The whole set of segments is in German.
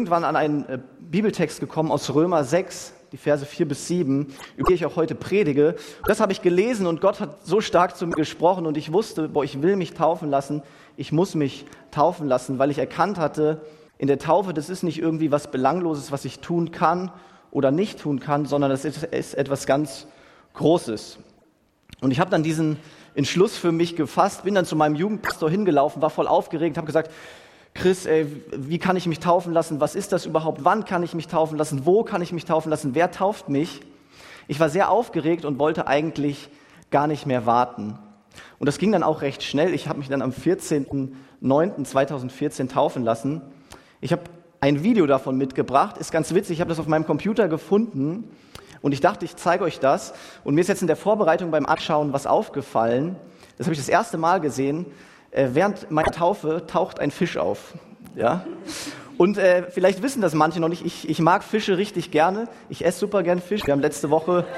irgendwann an einen äh, Bibeltext gekommen aus Römer 6, die Verse 4 bis 7, über die ich auch heute predige. Das habe ich gelesen und Gott hat so stark zu mir gesprochen und ich wusste, boah, ich will mich taufen lassen, ich muss mich taufen lassen, weil ich erkannt hatte, in der Taufe, das ist nicht irgendwie was Belangloses, was ich tun kann oder nicht tun kann, sondern das ist, ist etwas ganz Großes. Und ich habe dann diesen Entschluss für mich gefasst, bin dann zu meinem Jugendpastor hingelaufen, war voll aufgeregt, habe gesagt, Chris, ey, wie kann ich mich taufen lassen? Was ist das überhaupt? Wann kann ich mich taufen lassen? Wo kann ich mich taufen lassen? Wer tauft mich? Ich war sehr aufgeregt und wollte eigentlich gar nicht mehr warten. Und das ging dann auch recht schnell. Ich habe mich dann am 14.09.2014 taufen lassen. Ich habe ein Video davon mitgebracht. Ist ganz witzig. Ich habe das auf meinem Computer gefunden und ich dachte, ich zeige euch das. Und mir ist jetzt in der Vorbereitung beim Anschauen was aufgefallen. Das habe ich das erste Mal gesehen. Äh, während meiner Taufe taucht ein Fisch auf. Ja? Und äh, vielleicht wissen das manche noch nicht, ich, ich mag Fische richtig gerne. Ich esse super gern Fisch. Wir haben letzte Woche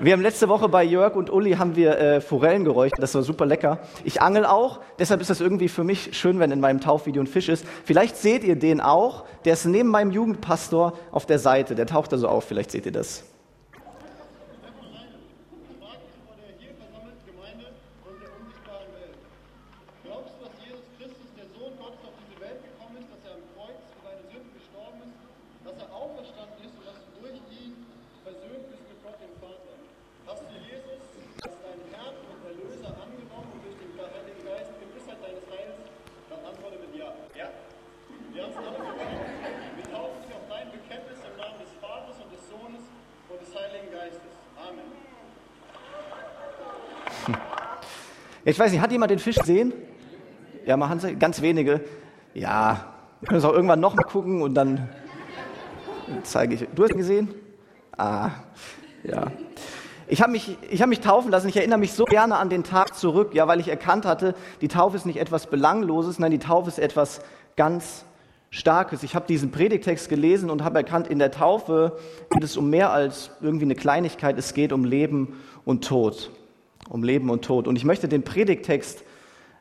wir haben letzte Woche bei Jörg und Uli haben wir äh, Forellen geräuchert, das war super lecker. Ich angel auch, deshalb ist das irgendwie für mich schön, wenn in meinem Taufvideo ein Fisch ist. Vielleicht seht ihr den auch, der ist neben meinem Jugendpastor auf der Seite, der taucht da so auf, vielleicht seht ihr das. Ich weiß nicht, hat jemand den Fisch gesehen? Ja, machen Sie, ganz wenige. Ja, wir können es auch irgendwann noch mal gucken und dann zeige ich. Du hast ihn gesehen? Ah, ja. Ich habe mich, ich hab mich taufen lassen. Ich erinnere mich so gerne an den Tag zurück, ja, weil ich erkannt hatte, die Taufe ist nicht etwas Belangloses, nein, die Taufe ist etwas ganz Starkes. Ich habe diesen Predigtext gelesen und habe erkannt, in der Taufe geht es um mehr als irgendwie eine Kleinigkeit. Es geht um Leben und Tod um Leben und Tod. Und ich möchte den Predigtext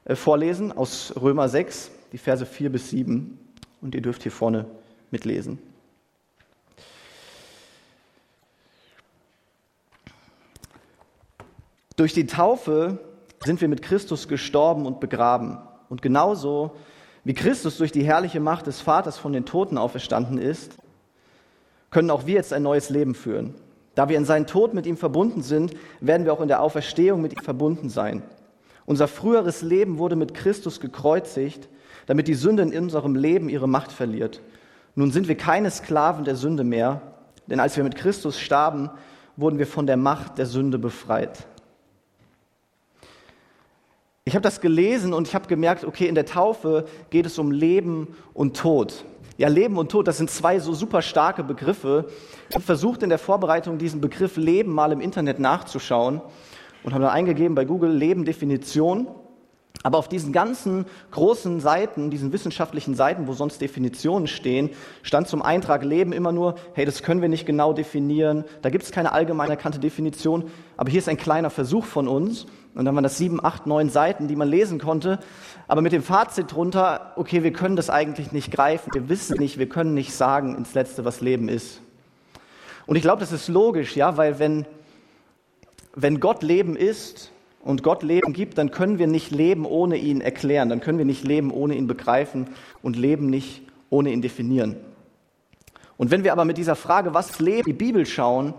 äh, vorlesen aus Römer 6, die Verse 4 bis 7. Und ihr dürft hier vorne mitlesen. Durch die Taufe sind wir mit Christus gestorben und begraben. Und genauso wie Christus durch die herrliche Macht des Vaters von den Toten auferstanden ist, können auch wir jetzt ein neues Leben führen. Da wir in seinen Tod mit ihm verbunden sind, werden wir auch in der Auferstehung mit ihm verbunden sein. Unser früheres Leben wurde mit Christus gekreuzigt, damit die Sünde in unserem Leben ihre Macht verliert. Nun sind wir keine Sklaven der Sünde mehr, denn als wir mit Christus starben, wurden wir von der Macht der Sünde befreit. Ich habe das gelesen und ich habe gemerkt, okay, in der Taufe geht es um Leben und Tod. Ja, Leben und Tod, das sind zwei so super starke Begriffe. Ich habe versucht in der Vorbereitung diesen Begriff Leben mal im Internet nachzuschauen und habe dann eingegeben bei Google Leben Definition. Aber auf diesen ganzen großen Seiten, diesen wissenschaftlichen Seiten, wo sonst Definitionen stehen, stand zum Eintrag Leben immer nur, hey, das können wir nicht genau definieren, da gibt es keine allgemein erkannte Definition, aber hier ist ein kleiner Versuch von uns. Und dann waren das sieben, acht, neun Seiten, die man lesen konnte aber mit dem Fazit drunter, okay, wir können das eigentlich nicht greifen, wir wissen nicht, wir können nicht sagen ins Letzte, was Leben ist. Und ich glaube, das ist logisch, ja, weil wenn, wenn Gott Leben ist und Gott Leben gibt, dann können wir nicht Leben ohne ihn erklären, dann können wir nicht Leben ohne ihn begreifen und Leben nicht ohne ihn definieren. Und wenn wir aber mit dieser Frage, was Leben, die Bibel schauen,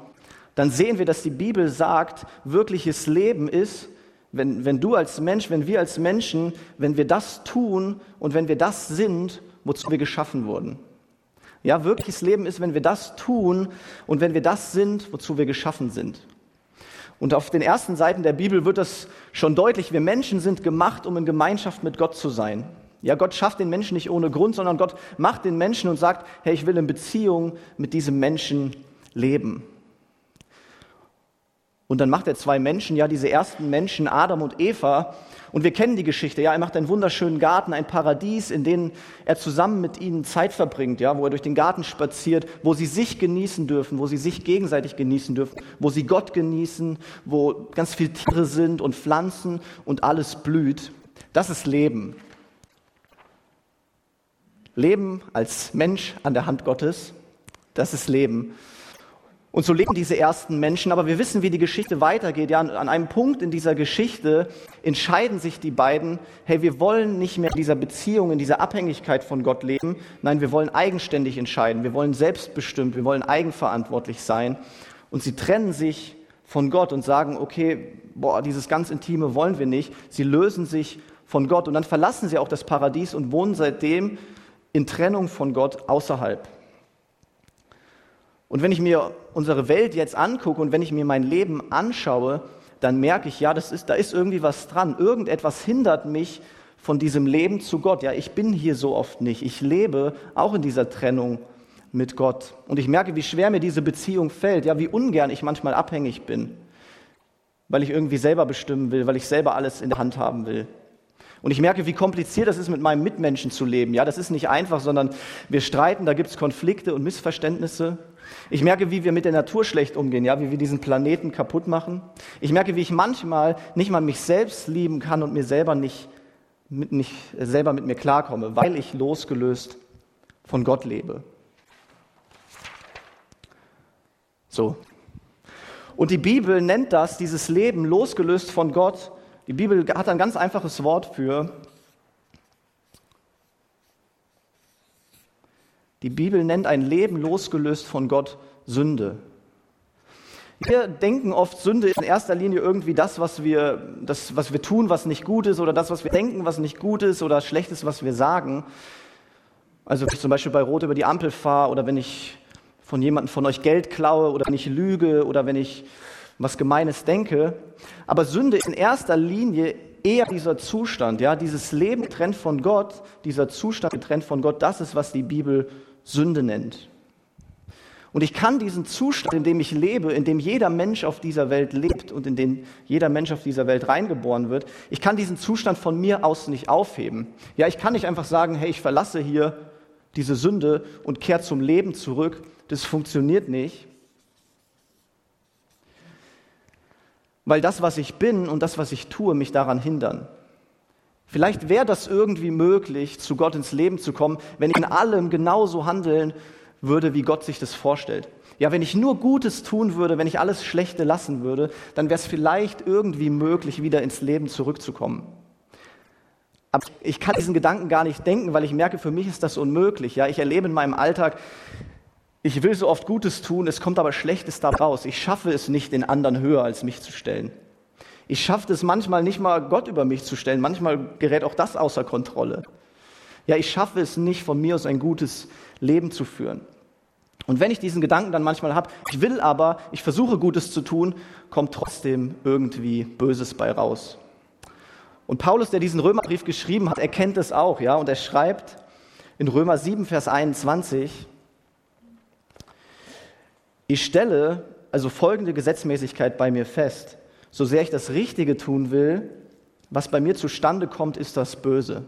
dann sehen wir, dass die Bibel sagt, wirkliches Leben ist, wenn, wenn du als Mensch, wenn wir als Menschen, wenn wir das tun und wenn wir das sind, wozu wir geschaffen wurden. Ja, wirkliches Leben ist, wenn wir das tun und wenn wir das sind, wozu wir geschaffen sind. Und auf den ersten Seiten der Bibel wird das schon deutlich. Wir Menschen sind gemacht, um in Gemeinschaft mit Gott zu sein. Ja, Gott schafft den Menschen nicht ohne Grund, sondern Gott macht den Menschen und sagt, hey, ich will in Beziehung mit diesem Menschen leben. Und dann macht er zwei Menschen, ja, diese ersten Menschen, Adam und Eva. Und wir kennen die Geschichte, ja, er macht einen wunderschönen Garten, ein Paradies, in dem er zusammen mit ihnen Zeit verbringt, ja, wo er durch den Garten spaziert, wo sie sich genießen dürfen, wo sie sich gegenseitig genießen dürfen, wo sie Gott genießen, wo ganz viele Tiere sind und Pflanzen und alles blüht. Das ist Leben. Leben als Mensch an der Hand Gottes, das ist Leben. Und so leben diese ersten Menschen, aber wir wissen, wie die Geschichte weitergeht. Ja, an einem Punkt in dieser Geschichte entscheiden sich die beiden, hey, wir wollen nicht mehr in dieser Beziehung, in dieser Abhängigkeit von Gott leben. Nein, wir wollen eigenständig entscheiden. Wir wollen selbstbestimmt, wir wollen eigenverantwortlich sein. Und sie trennen sich von Gott und sagen, okay, boah, dieses ganz Intime wollen wir nicht. Sie lösen sich von Gott und dann verlassen sie auch das Paradies und wohnen seitdem in Trennung von Gott außerhalb. Und wenn ich mir unsere Welt jetzt angucke und wenn ich mir mein Leben anschaue, dann merke ich, ja, das ist, da ist irgendwie was dran. Irgendetwas hindert mich von diesem Leben zu Gott. Ja, ich bin hier so oft nicht. Ich lebe auch in dieser Trennung mit Gott. Und ich merke, wie schwer mir diese Beziehung fällt. Ja, wie ungern ich manchmal abhängig bin, weil ich irgendwie selber bestimmen will, weil ich selber alles in der Hand haben will. Und ich merke, wie kompliziert das ist, mit meinem Mitmenschen zu leben. Ja, das ist nicht einfach, sondern wir streiten, da gibt es Konflikte und Missverständnisse. Ich merke, wie wir mit der Natur schlecht umgehen, ja, wie wir diesen Planeten kaputt machen. Ich merke, wie ich manchmal nicht mal mich selbst lieben kann und mir selber nicht, mit, nicht selber mit mir klarkomme, weil ich losgelöst von Gott lebe. So. Und die Bibel nennt das, dieses Leben losgelöst von Gott. Die Bibel hat ein ganz einfaches Wort für. Die Bibel nennt ein Leben losgelöst von Gott Sünde. Wir denken oft, Sünde ist in erster Linie irgendwie das, was wir, das, was wir tun, was nicht gut ist, oder das, was wir denken, was nicht gut ist, oder schlecht ist, was wir sagen. Also wenn ich zum Beispiel bei Rot über die Ampel fahre, oder wenn ich von jemandem von euch Geld klaue, oder wenn ich lüge, oder wenn ich was Gemeines denke. Aber Sünde ist in erster Linie eher dieser Zustand, ja, dieses Leben getrennt von Gott, dieser Zustand getrennt von Gott, das ist, was die Bibel Sünde nennt. Und ich kann diesen Zustand, in dem ich lebe, in dem jeder Mensch auf dieser Welt lebt und in den jeder Mensch auf dieser Welt reingeboren wird, ich kann diesen Zustand von mir aus nicht aufheben. Ja, ich kann nicht einfach sagen, hey, ich verlasse hier diese Sünde und kehre zum Leben zurück. Das funktioniert nicht. Weil das, was ich bin und das, was ich tue, mich daran hindern. Vielleicht wäre das irgendwie möglich, zu Gott ins Leben zu kommen, wenn ich in allem genauso handeln würde, wie Gott sich das vorstellt. Ja, wenn ich nur Gutes tun würde, wenn ich alles Schlechte lassen würde, dann wäre es vielleicht irgendwie möglich, wieder ins Leben zurückzukommen. Aber ich kann diesen Gedanken gar nicht denken, weil ich merke, für mich ist das unmöglich. Ja, ich erlebe in meinem Alltag, ich will so oft Gutes tun, es kommt aber Schlechtes da raus. Ich schaffe es nicht, den anderen höher als mich zu stellen. Ich schaffe es manchmal nicht mal, Gott über mich zu stellen. Manchmal gerät auch das außer Kontrolle. Ja, ich schaffe es nicht, von mir aus ein gutes Leben zu führen. Und wenn ich diesen Gedanken dann manchmal habe, ich will aber, ich versuche Gutes zu tun, kommt trotzdem irgendwie Böses bei raus. Und Paulus, der diesen Römerbrief geschrieben hat, erkennt es auch, ja, und er schreibt in Römer 7, Vers 21, ich stelle also folgende Gesetzmäßigkeit bei mir fest. So sehr ich das Richtige tun will, was bei mir zustande kommt, ist das Böse.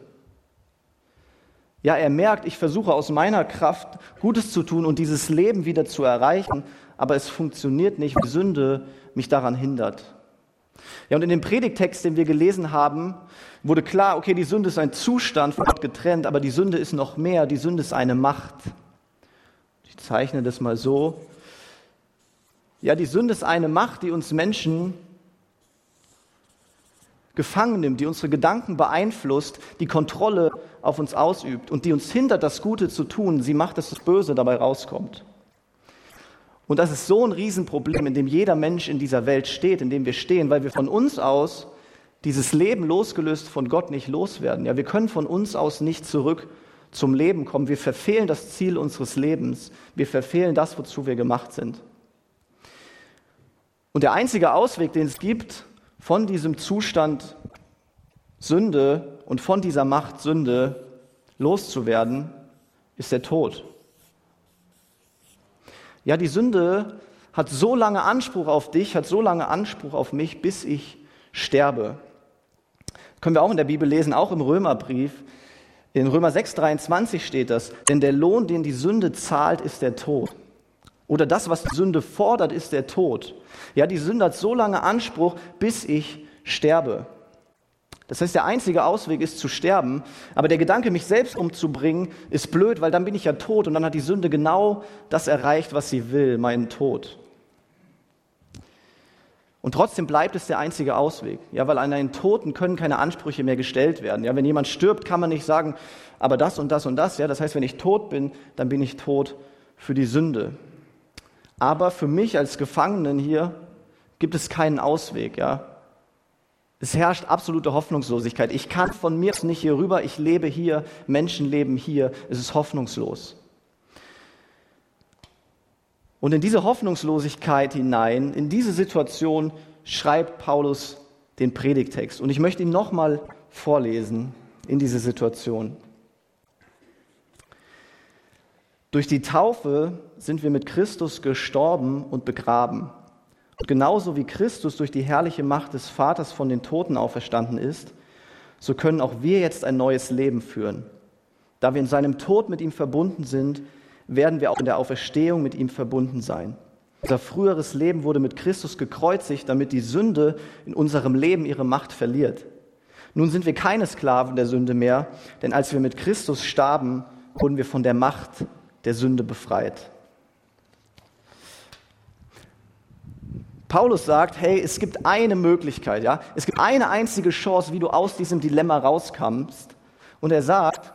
Ja, er merkt, ich versuche aus meiner Kraft Gutes zu tun und dieses Leben wieder zu erreichen, aber es funktioniert nicht, weil Sünde mich daran hindert. Ja, und in dem Predigtext, den wir gelesen haben, wurde klar, okay, die Sünde ist ein Zustand von Gott getrennt, aber die Sünde ist noch mehr, die Sünde ist eine Macht. Ich zeichne das mal so. Ja, die Sünde ist eine Macht, die uns Menschen gefangen nimmt, die unsere Gedanken beeinflusst, die Kontrolle auf uns ausübt und die uns hindert, das Gute zu tun. Sie macht, dass das Böse dabei rauskommt. Und das ist so ein Riesenproblem, in dem jeder Mensch in dieser Welt steht, in dem wir stehen, weil wir von uns aus dieses Leben losgelöst von Gott nicht loswerden. Ja, wir können von uns aus nicht zurück zum Leben kommen. Wir verfehlen das Ziel unseres Lebens. Wir verfehlen das, wozu wir gemacht sind. Und der einzige Ausweg, den es gibt, von diesem Zustand Sünde und von dieser Macht Sünde loszuwerden, ist der Tod. Ja, die Sünde hat so lange Anspruch auf dich, hat so lange Anspruch auf mich, bis ich sterbe. können wir auch in der Bibel lesen, auch im Römerbrief. In Römer 6,23 steht das, denn der Lohn, den die Sünde zahlt, ist der Tod. Oder das, was die Sünde fordert, ist der Tod. Ja, die Sünde hat so lange Anspruch, bis ich sterbe. Das heißt, der einzige Ausweg ist zu sterben. Aber der Gedanke, mich selbst umzubringen, ist blöd, weil dann bin ich ja tot und dann hat die Sünde genau das erreicht, was sie will, meinen Tod. Und trotzdem bleibt es der einzige Ausweg. Ja, weil an einen Toten können keine Ansprüche mehr gestellt werden. Ja, wenn jemand stirbt, kann man nicht sagen, aber das und das und das. Ja, das heißt, wenn ich tot bin, dann bin ich tot für die Sünde. Aber für mich als Gefangenen hier gibt es keinen Ausweg. Ja, es herrscht absolute Hoffnungslosigkeit. Ich kann von mir nicht hier rüber. Ich lebe hier. Menschen leben hier. Es ist hoffnungslos. Und in diese Hoffnungslosigkeit hinein, in diese Situation schreibt Paulus den Predigtext. Und ich möchte ihn nochmal vorlesen in diese Situation. Durch die Taufe sind wir mit Christus gestorben und begraben. Und genauso wie Christus durch die herrliche Macht des Vaters von den Toten auferstanden ist, so können auch wir jetzt ein neues Leben führen. Da wir in seinem Tod mit ihm verbunden sind, werden wir auch in der Auferstehung mit ihm verbunden sein. Unser früheres Leben wurde mit Christus gekreuzigt, damit die Sünde in unserem Leben ihre Macht verliert. Nun sind wir keine Sklaven der Sünde mehr, denn als wir mit Christus starben, wurden wir von der Macht der Sünde befreit. Paulus sagt, hey, es gibt eine Möglichkeit, ja, es gibt eine einzige Chance, wie du aus diesem Dilemma rauskommst. Und er sagt,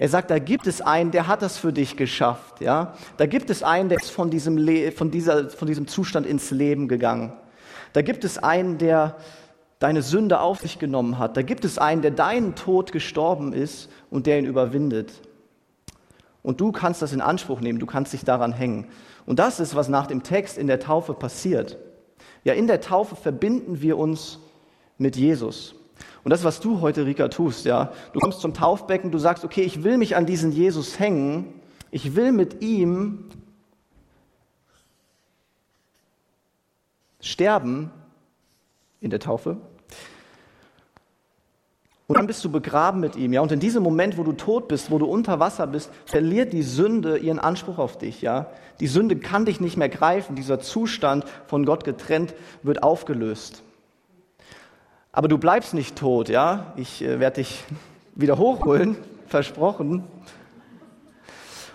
Er sagt, da gibt es einen, der hat das für dich geschafft. Ja? Da gibt es einen, der ist von diesem, Le von, dieser, von diesem Zustand ins Leben gegangen. Da gibt es einen, der deine Sünde auf sich genommen hat. Da gibt es einen, der deinen Tod gestorben ist und der ihn überwindet. Und du kannst das in Anspruch nehmen, du kannst dich daran hängen. Und das ist, was nach dem Text in der Taufe passiert. Ja, in der Taufe verbinden wir uns mit Jesus. Und das, was du heute, Rika, tust, ja, du kommst zum Taufbecken, du sagst, okay, ich will mich an diesen Jesus hängen, ich will mit ihm sterben in der Taufe. Und dann bist du begraben mit ihm, ja. Und in diesem Moment, wo du tot bist, wo du unter Wasser bist, verliert die Sünde ihren Anspruch auf dich, ja. Die Sünde kann dich nicht mehr greifen. Dieser Zustand von Gott getrennt wird aufgelöst. Aber du bleibst nicht tot, ja? Ich äh, werde dich wieder hochholen, versprochen.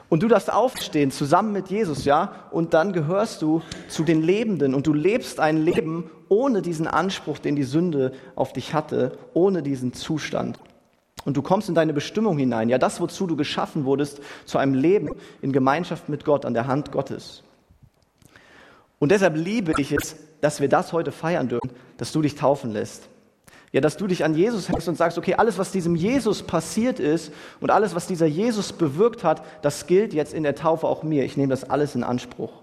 Und du darfst aufstehen zusammen mit Jesus, ja? Und dann gehörst du zu den Lebenden und du lebst ein Leben ohne diesen Anspruch, den die Sünde auf dich hatte, ohne diesen Zustand. Und du kommst in deine Bestimmung hinein, ja, das, wozu du geschaffen wurdest, zu einem Leben in Gemeinschaft mit Gott, an der Hand Gottes. Und deshalb liebe ich es, dass wir das heute feiern dürfen, dass du dich taufen lässt. Ja, dass du dich an Jesus hängst und sagst, okay, alles, was diesem Jesus passiert ist und alles, was dieser Jesus bewirkt hat, das gilt jetzt in der Taufe auch mir. Ich nehme das alles in Anspruch.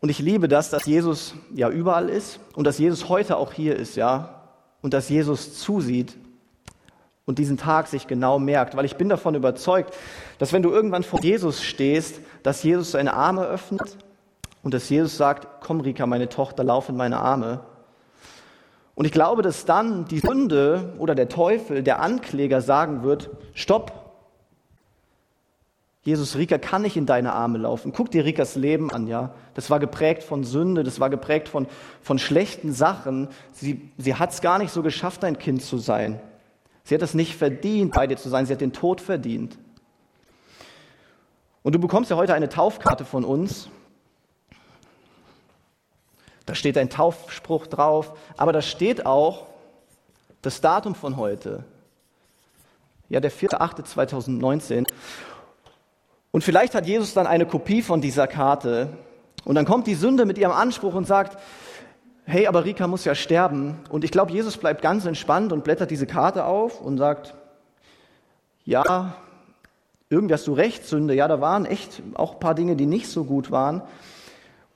Und ich liebe das, dass Jesus ja überall ist und dass Jesus heute auch hier ist, ja, und dass Jesus zusieht und diesen Tag sich genau merkt, weil ich bin davon überzeugt, dass wenn du irgendwann vor Jesus stehst, dass Jesus seine Arme öffnet und dass Jesus sagt, komm Rika, meine Tochter, lauf in meine Arme. Und ich glaube, dass dann die Sünde oder der Teufel, der Ankläger sagen wird, stopp, Jesus, Rika kann nicht in deine Arme laufen. Guck dir Rikas Leben an, ja. Das war geprägt von Sünde, das war geprägt von, von schlechten Sachen. Sie, sie hat es gar nicht so geschafft, ein Kind zu sein. Sie hat es nicht verdient, bei dir zu sein. Sie hat den Tod verdient. Und du bekommst ja heute eine Taufkarte von uns. Da steht ein Taufspruch drauf, aber da steht auch das Datum von heute. Ja, der 4.8.2019. Und vielleicht hat Jesus dann eine Kopie von dieser Karte. Und dann kommt die Sünde mit ihrem Anspruch und sagt, hey, aber Rika muss ja sterben. Und ich glaube, Jesus bleibt ganz entspannt und blättert diese Karte auf und sagt, ja, irgendwie hast du recht, Sünde. Ja, da waren echt auch ein paar Dinge, die nicht so gut waren.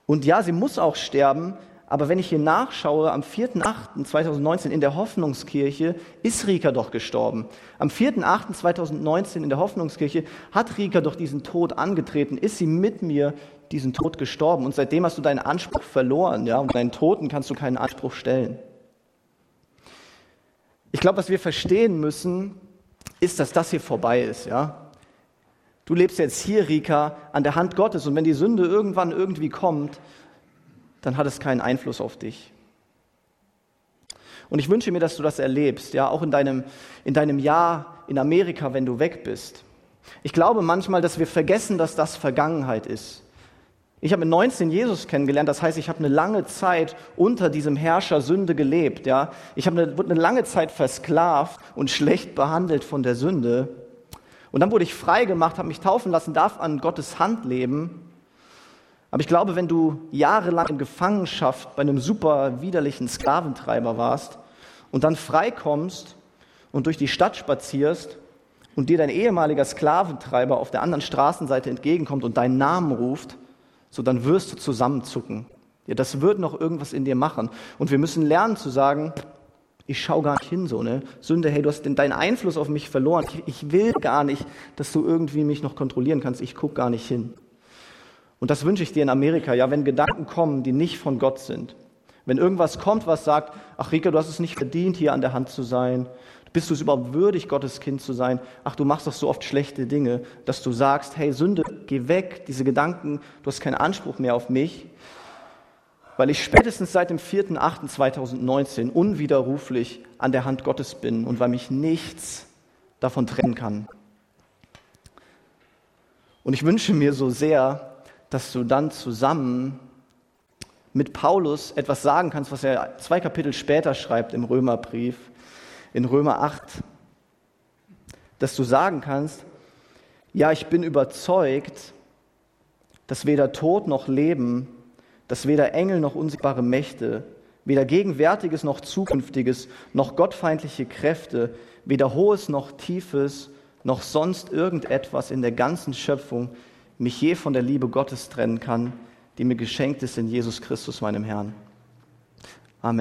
Und ja, sie muss auch sterben, aber wenn ich hier nachschaue, am 4.8.2019 in der Hoffnungskirche ist Rika doch gestorben. Am 4.8.2019 in der Hoffnungskirche hat Rika doch diesen Tod angetreten, ist sie mit mir diesen Tod gestorben. Und seitdem hast du deinen Anspruch verloren, ja, und deinen Toten kannst du keinen Anspruch stellen. Ich glaube, was wir verstehen müssen, ist, dass das hier vorbei ist, ja. Du lebst jetzt hier, Rika, an der Hand Gottes und wenn die Sünde irgendwann irgendwie kommt, dann hat es keinen Einfluss auf dich. Und ich wünsche mir, dass du das erlebst, ja, auch in deinem, in deinem Jahr in Amerika, wenn du weg bist. Ich glaube manchmal, dass wir vergessen, dass das Vergangenheit ist. Ich habe mit 19 Jesus kennengelernt, das heißt, ich habe eine lange Zeit unter diesem Herrscher Sünde gelebt, ja. Ich habe eine, wurde eine lange Zeit versklavt und schlecht behandelt von der Sünde. Und dann wurde ich frei gemacht, habe mich taufen lassen, darf an Gottes Hand leben. Aber ich glaube, wenn du jahrelang in Gefangenschaft bei einem super widerlichen Sklaventreiber warst und dann freikommst und durch die Stadt spazierst und dir dein ehemaliger Sklaventreiber auf der anderen Straßenseite entgegenkommt und deinen Namen ruft, so dann wirst du zusammenzucken. Ja, das wird noch irgendwas in dir machen. Und wir müssen lernen zu sagen, ich schaue gar nicht hin, so, ne? Sünde, hey, du hast deinen Einfluss auf mich verloren. Ich, ich will gar nicht, dass du irgendwie mich noch kontrollieren kannst. Ich gucke gar nicht hin. Und das wünsche ich dir in Amerika, ja, wenn Gedanken kommen, die nicht von Gott sind. Wenn irgendwas kommt, was sagt, ach Rika, du hast es nicht verdient, hier an der Hand zu sein. Bist du es überhaupt würdig, Gottes Kind zu sein? Ach, du machst doch so oft schlechte Dinge, dass du sagst, hey Sünde, geh weg, diese Gedanken, du hast keinen Anspruch mehr auf mich weil ich spätestens seit dem 4.8.2019 unwiderruflich an der Hand Gottes bin und weil mich nichts davon trennen kann. Und ich wünsche mir so sehr, dass du dann zusammen mit Paulus etwas sagen kannst, was er zwei Kapitel später schreibt im Römerbrief, in Römer 8, dass du sagen kannst, ja, ich bin überzeugt, dass weder Tod noch Leben, dass weder Engel noch unsichtbare Mächte, weder Gegenwärtiges noch Zukünftiges, noch gottfeindliche Kräfte, weder Hohes noch Tiefes, noch sonst irgendetwas in der ganzen Schöpfung mich je von der Liebe Gottes trennen kann, die mir geschenkt ist in Jesus Christus, meinem Herrn.